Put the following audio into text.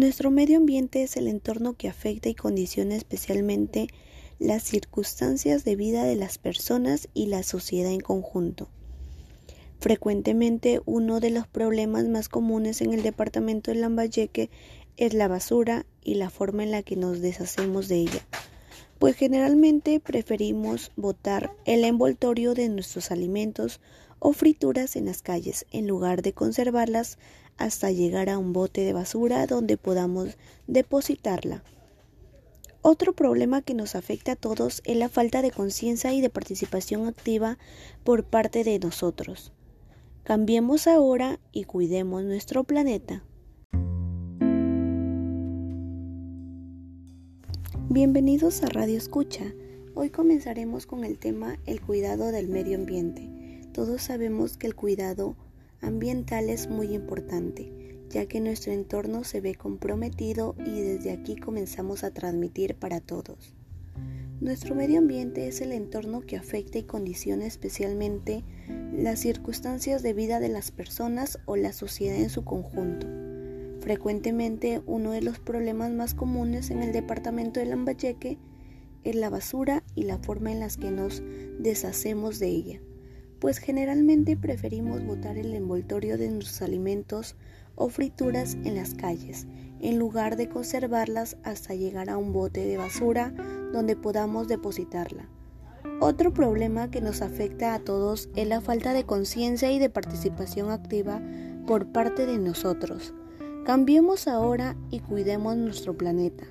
Nuestro medio ambiente es el entorno que afecta y condiciona especialmente las circunstancias de vida de las personas y la sociedad en conjunto. Frecuentemente uno de los problemas más comunes en el departamento de Lambayeque es la basura y la forma en la que nos deshacemos de ella, pues generalmente preferimos botar el envoltorio de nuestros alimentos o frituras en las calles en lugar de conservarlas hasta llegar a un bote de basura donde podamos depositarla. Otro problema que nos afecta a todos es la falta de conciencia y de participación activa por parte de nosotros. Cambiemos ahora y cuidemos nuestro planeta. Bienvenidos a Radio Escucha. Hoy comenzaremos con el tema el cuidado del medio ambiente. Todos sabemos que el cuidado ambiental es muy importante, ya que nuestro entorno se ve comprometido y desde aquí comenzamos a transmitir para todos. Nuestro medio ambiente es el entorno que afecta y condiciona especialmente las circunstancias de vida de las personas o la sociedad en su conjunto. Frecuentemente uno de los problemas más comunes en el departamento de Lambayeque es la basura y la forma en la que nos deshacemos de ella, pues generalmente preferimos botar el envoltorio de nuestros alimentos o frituras en las calles, en lugar de conservarlas hasta llegar a un bote de basura donde podamos depositarla. Otro problema que nos afecta a todos es la falta de conciencia y de participación activa por parte de nosotros. Cambiemos ahora y cuidemos nuestro planeta.